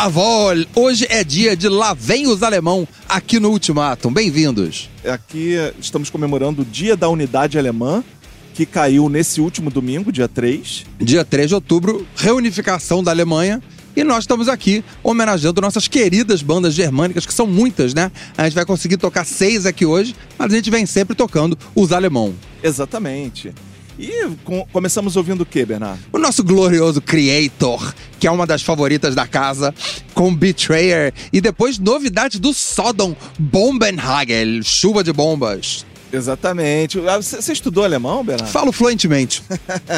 Jawohl! Hoje é dia de Lá Vem os Alemão aqui no Ultimatum. Bem-vindos. Aqui estamos comemorando o Dia da Unidade Alemã, que caiu nesse último domingo, dia 3. Dia 3 de outubro, reunificação da Alemanha. E nós estamos aqui homenageando nossas queridas bandas germânicas, que são muitas, né? A gente vai conseguir tocar seis aqui hoje, mas a gente vem sempre tocando os alemão. Exatamente. E com- começamos ouvindo o que, Bernardo? O nosso glorioso Creator, que é uma das favoritas da casa, com Betrayer. E depois novidades do Sodom, Bombenhagel, chuva de bombas. Exatamente. Ah, você estudou alemão, Bernardo? Falo fluentemente.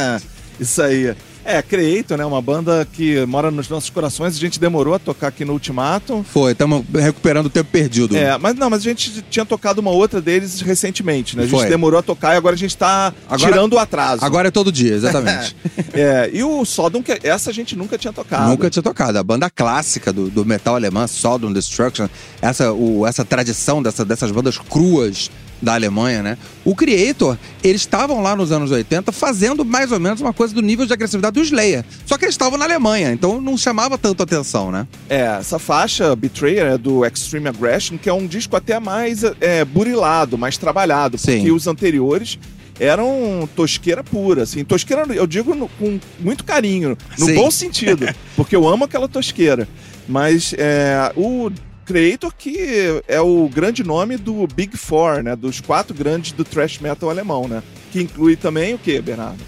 Isso aí. É, Creator, né? Uma banda que mora nos nossos corações. A gente demorou a tocar aqui no Ultimatum. Foi, estamos recuperando o tempo perdido. É, mas não, mas a gente tinha tocado uma outra deles recentemente, né? A gente Foi. demorou a tocar e agora a gente tá Agora- tirando o atraso. Agora é todo dia, exatamente. É, e o Sodom, que essa a gente nunca tinha tocado. Nunca tinha tocado. A banda clássica do, do metal alemã, Sodom Destruction, essa, o, essa tradição dessa, dessas bandas cruas da Alemanha, né? O Creator, eles estavam lá nos anos 80 fazendo mais ou menos uma coisa do nível de agressividade do Slayer. Só que eles estavam na Alemanha, então não chamava tanto atenção, né? É, essa faixa, Betrayer, é do Extreme Aggression, que é um disco até mais é, burilado, mais trabalhado. Sim. Porque os anteriores eram tosqueira pura, assim. Tosqueira, eu digo no- com muito carinho, no Sim. bom sentido. porque eu amo aquela tosqueira. Mas é, o Creator, que é o grande nome do Big Four, né? Dos quatro grandes do thrash metal alemão, né? Que inclui também o que, Bernardo?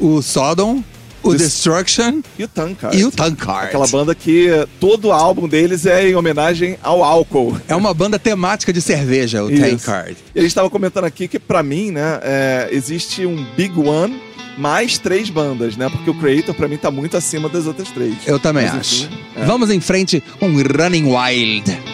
O Sodom, o Des- Destruction E o Tankard. e o Tankard. Aquela banda que todo álbum deles é em homenagem ao álcool. É uma banda temática de cerveja, o. Tankard. E a gente estava comentando aqui que, pra mim, né, é, existe um Big One mais três bandas, né? Porque o Creator, pra mim, tá muito acima das outras três. Eu também Mas, acho. enfim, é. Vamos em frente com Running Wild.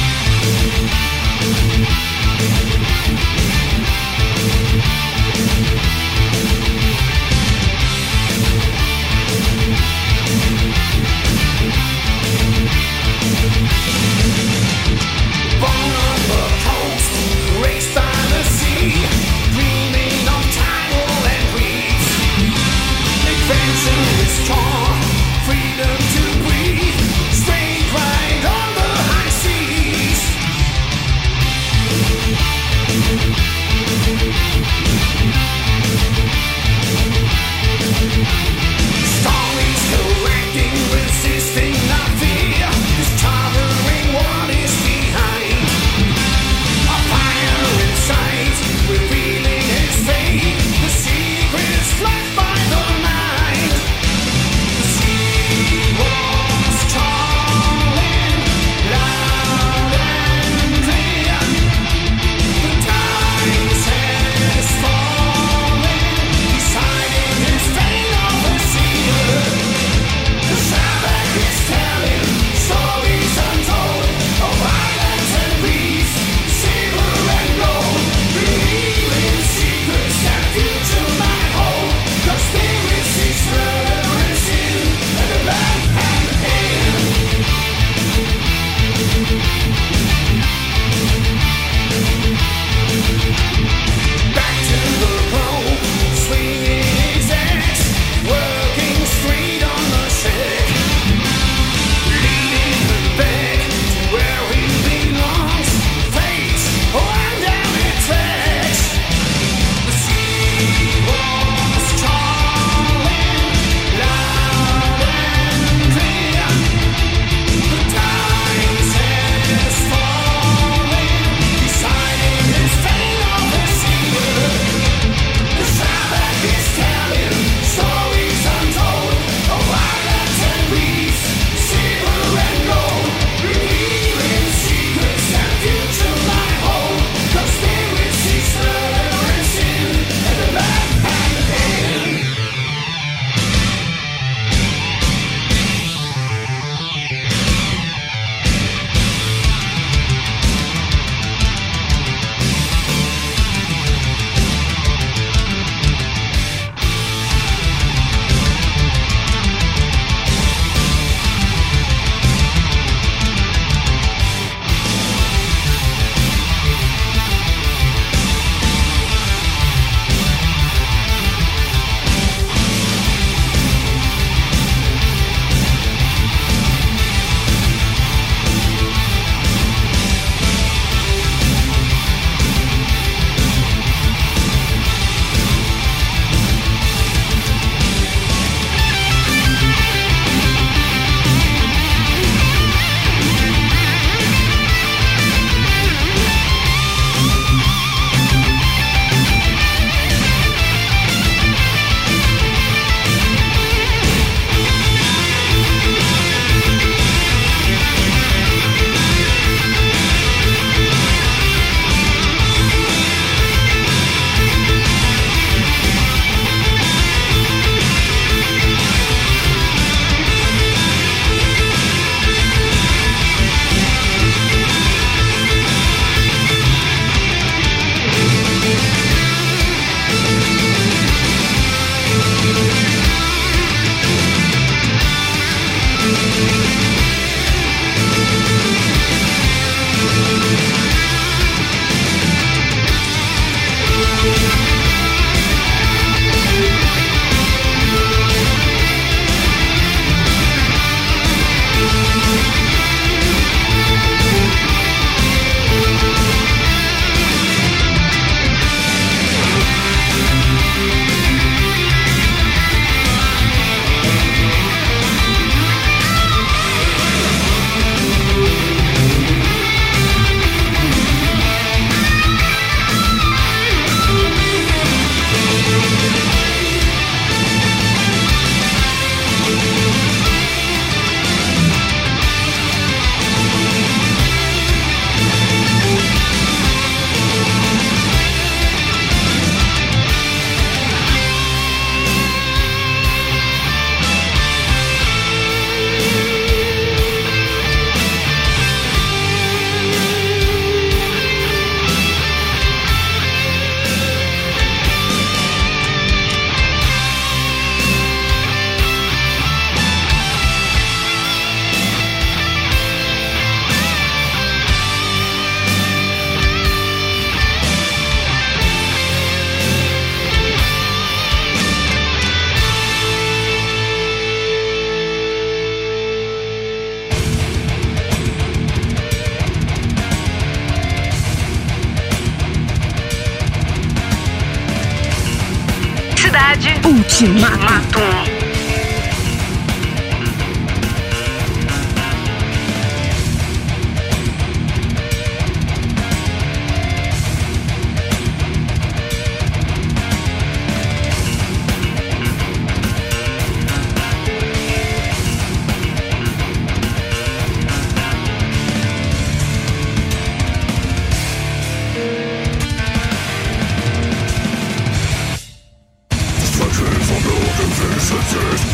Monsters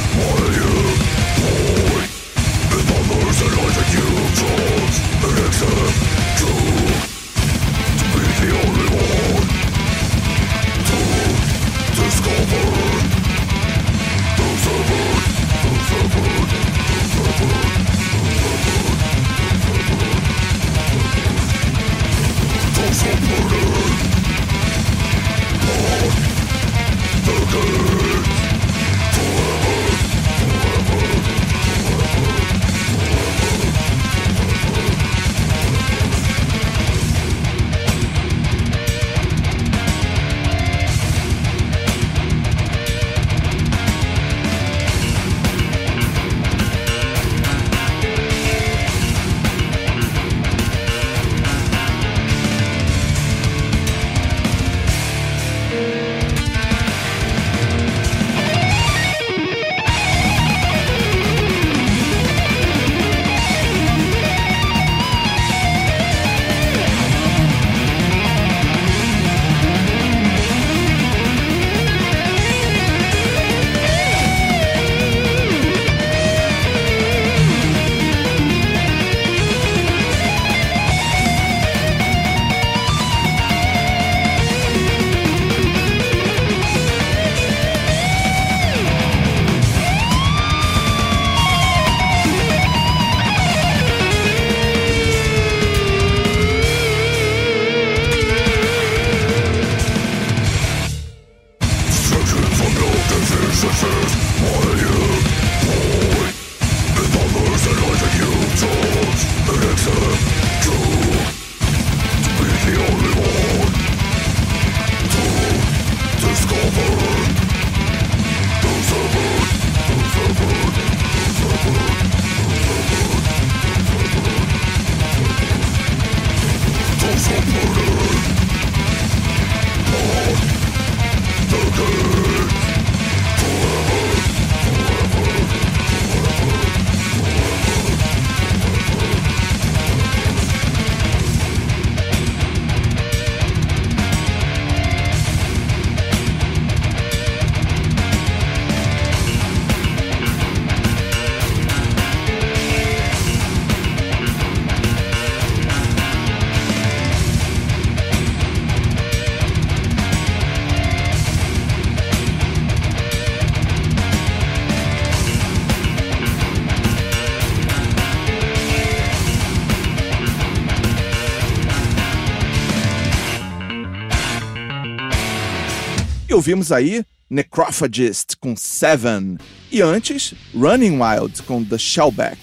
E ouvimos aí Necrophagist com Seven. E antes, Running Wild com The Shellback.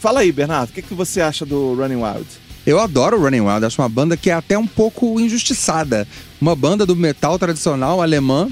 Fala aí, Bernardo, o que, que você acha do Running Wild? Eu adoro Running Wild, acho uma banda que é até um pouco injustiçada. Uma banda do metal tradicional alemã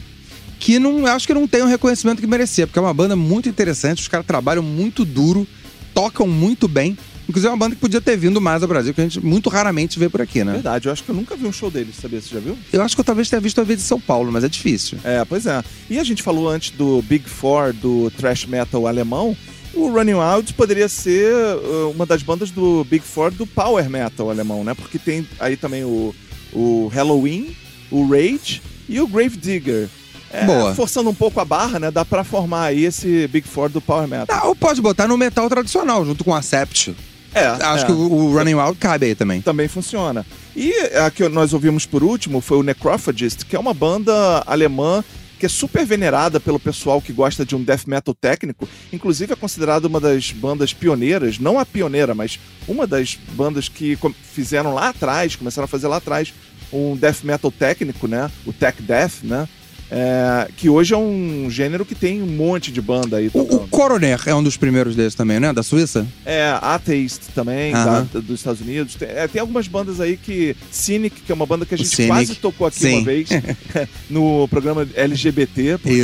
que não acho que não tem o reconhecimento que merecia, porque é uma banda muito interessante, os caras trabalham muito duro, tocam muito bem. Inclusive é uma banda que podia ter vindo mais ao Brasil, que a gente muito raramente vê por aqui, né? Verdade, eu acho que eu nunca vi um show deles, sabia? Você já viu? Eu acho que eu talvez tenha visto a vez de São Paulo, mas é difícil. É, pois é. E a gente falou antes do Big Four, do thrash metal alemão. O Running Wild poderia ser uh, uma das bandas do Big Four do Power Metal alemão, né? Porque tem aí também o, o Halloween, o Rage e o Grave Digger. É, Boa. Forçando um pouco a barra, né? Dá pra formar aí esse Big Four do Power Metal. Ah, ou pode botar no metal tradicional, junto com a Sept. É, Acho é. que o, Running Wild cabe aí também. também funciona. E a que nós ouvimos por último foi o Necrophagist, que é uma banda alemã que é super venerada pelo pessoal que gosta de um death metal técnico. Inclusive é considerada uma das bandas pioneiras, não a pioneira, mas uma das bandas que fizeram lá atrás, começaram a fazer lá atrás um death metal técnico, né? O tech death, né? É, que hoje é um gênero que tem um monte de banda aí O, o. Coroner é um dos primeiros desses também, né? Da Suíça? É, Atheist também, Aham. da- dos Estados Unidos. Tem, é, tem algumas bandas aí que. Cynic, que é uma banda que a gente quase tocou aqui Sim. uma vez, no programa LGBT, porque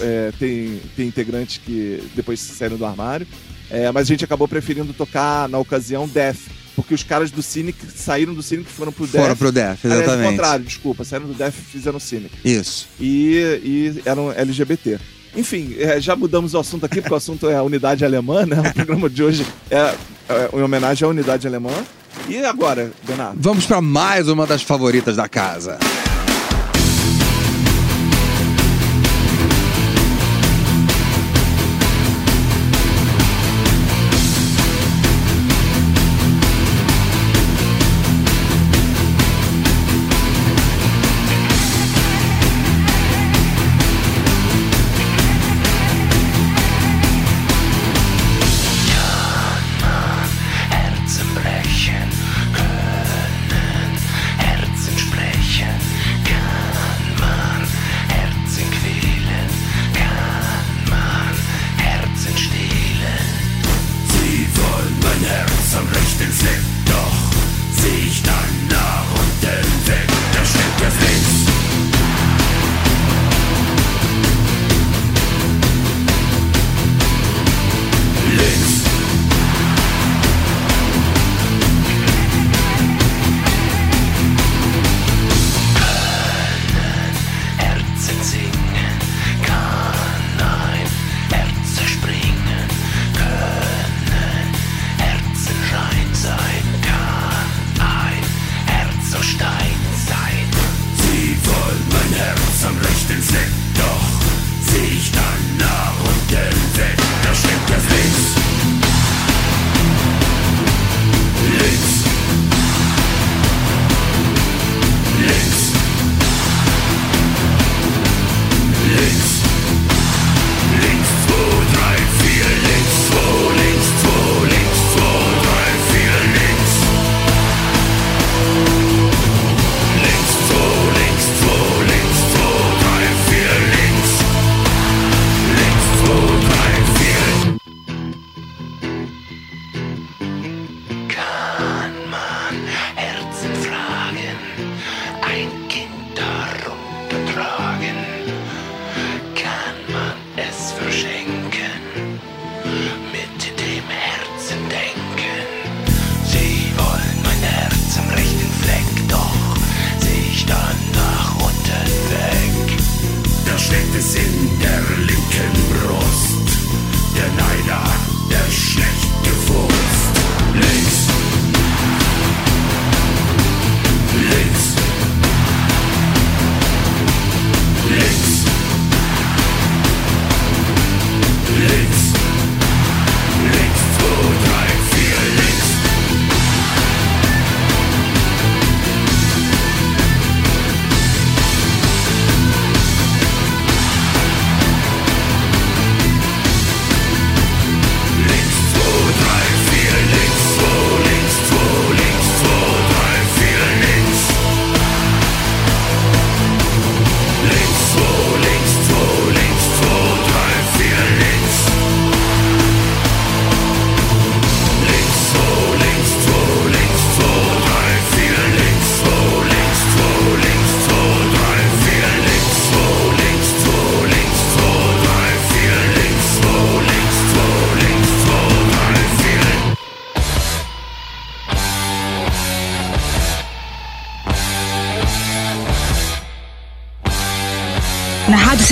é, tem, tem integrantes que depois saíram do armário. É, mas a gente acabou preferindo tocar, na ocasião, Death. Porque os caras do Cynic saíram do Cynic e foram pro Death. Foram pro Death, Aliás, exatamente. ao contrário, desculpa. Saíram do Death e fizeram Cynic. Isso. E, e eram LGBT. Enfim, é, já mudamos o assunto aqui, porque o assunto é a unidade alemã, né? O programa de hoje é, é em homenagem à unidade alemã. E agora, Bernardo? Vamos pra mais uma das favoritas da casa.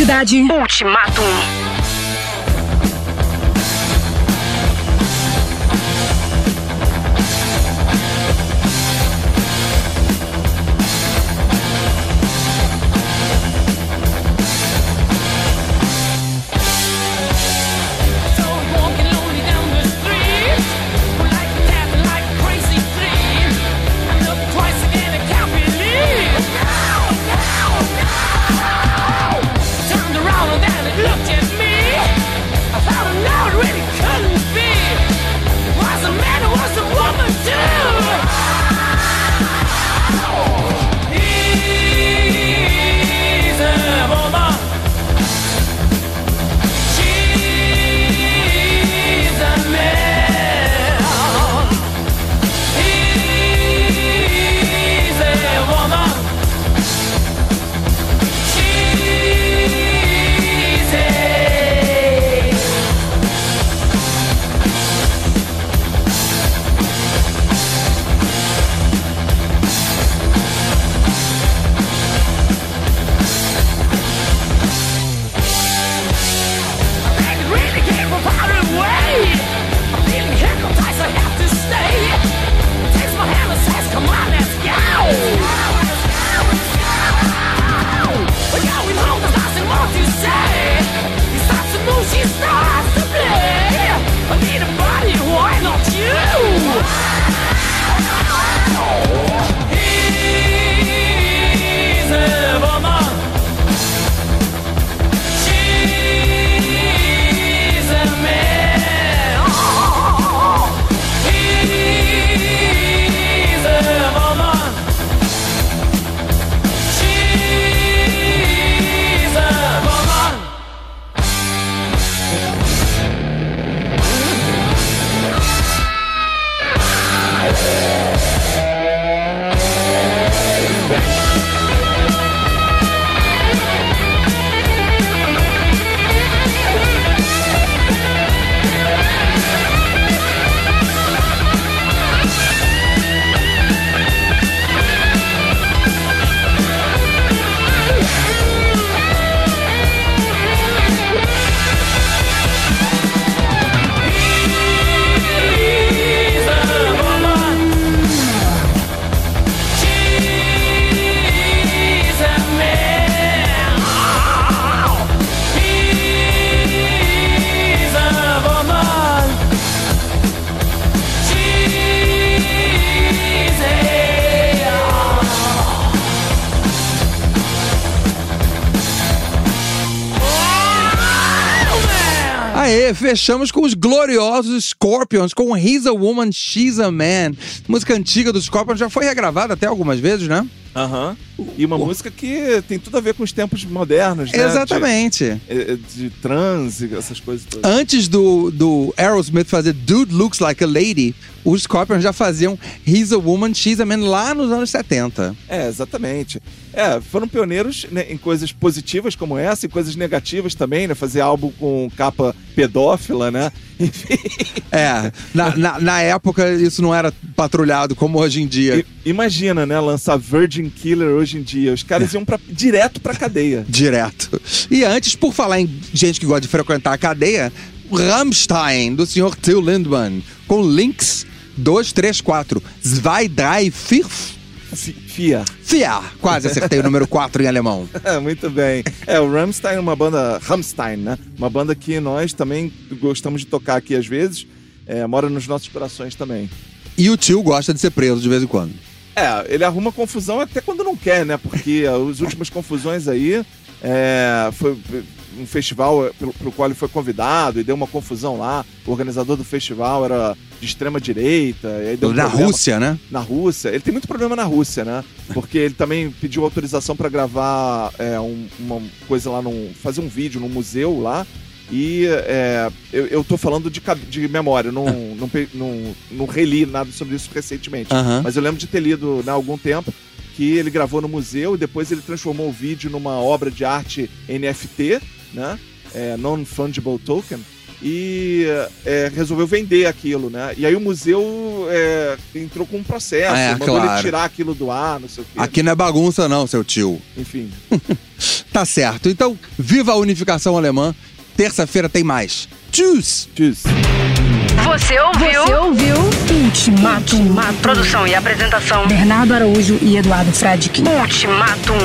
Cidade. Ultimatum. Fechamos com os gloriosos Scorpions, com He's a Woman, She's a Man. Música antiga dos Scorpions, já foi regravada até algumas vezes, né? Aham. E uma música que tem tudo a ver com os tempos modernos, né? Exatamente. De, eh, de transe, essas coisas todas. Antes do, do Aerosmith fazer Dude Looks Like a Lady, os Scorpions já faziam He's a Woman, She's a Man lá nos anos 70. É, exatamente. É, foram pioneiros né, em coisas positivas como essa e coisas negativas também, né? Fazer álbum com capa pedófila, né? Enfim. É, na, na, na época isso não era patrulhado como hoje em dia. I- Imagina, né? Lançar Virgin Killer hoje em dia. Os caras iam pra, direto pra cadeia. Direto. E antes, por falar em gente que gosta de frequentar a cadeia, Rammstein, do senhor Till Lindemann, com links 2, 3, 4. Zwei, drei, vier, Fi- Fia. vier. Quase acertei o número 4 em alemão. É, muito bem. É, o Rammstein é uma banda. Rammstein, né? Uma banda que nós também gostamos de tocar aqui às vezes. É, mora nos nossos corações também. E o tio gosta de ser preso de vez em quando. É, ele arruma confusão até quando não quer, né? Porque as últimas confusões aí é, foi um festival pelo, pelo qual ele foi convidado e deu uma confusão lá. O organizador do festival era de extrema direita. E um Na problema Rússia, né? Na Rússia. Ele tem muito problema na Rússia, né? Porque ele também pediu autorização pra gravar é, um- uma coisa lá, num, fazer um vídeo num museu lá. E é, eu, tô falando de, de memória, não, não, pe- não, não reli nada sobre isso recentemente. Aham. Mas eu lembro de ter lido né, há algum tempo que ele gravou no museu e depois ele transformou o vídeo numa obra de arte NFT, né? É, Non-Fungible Token. E é, resolveu vender aquilo, né? E aí o museu é, entrou com um processo, É, mandou claro. ele tirar aquilo do ar, não sei o quê. Aqui não é bagunça, não, seu tio. Enfim. Tá certo. Então, viva a unificação alemã. Terça-feira tem mais. Tschüss! Tschüss. Você ouviu? Você ouviu Ultimatum. Produção e apresentação. Bernardo Araújo e Eduardo Fradique. Ultimatum.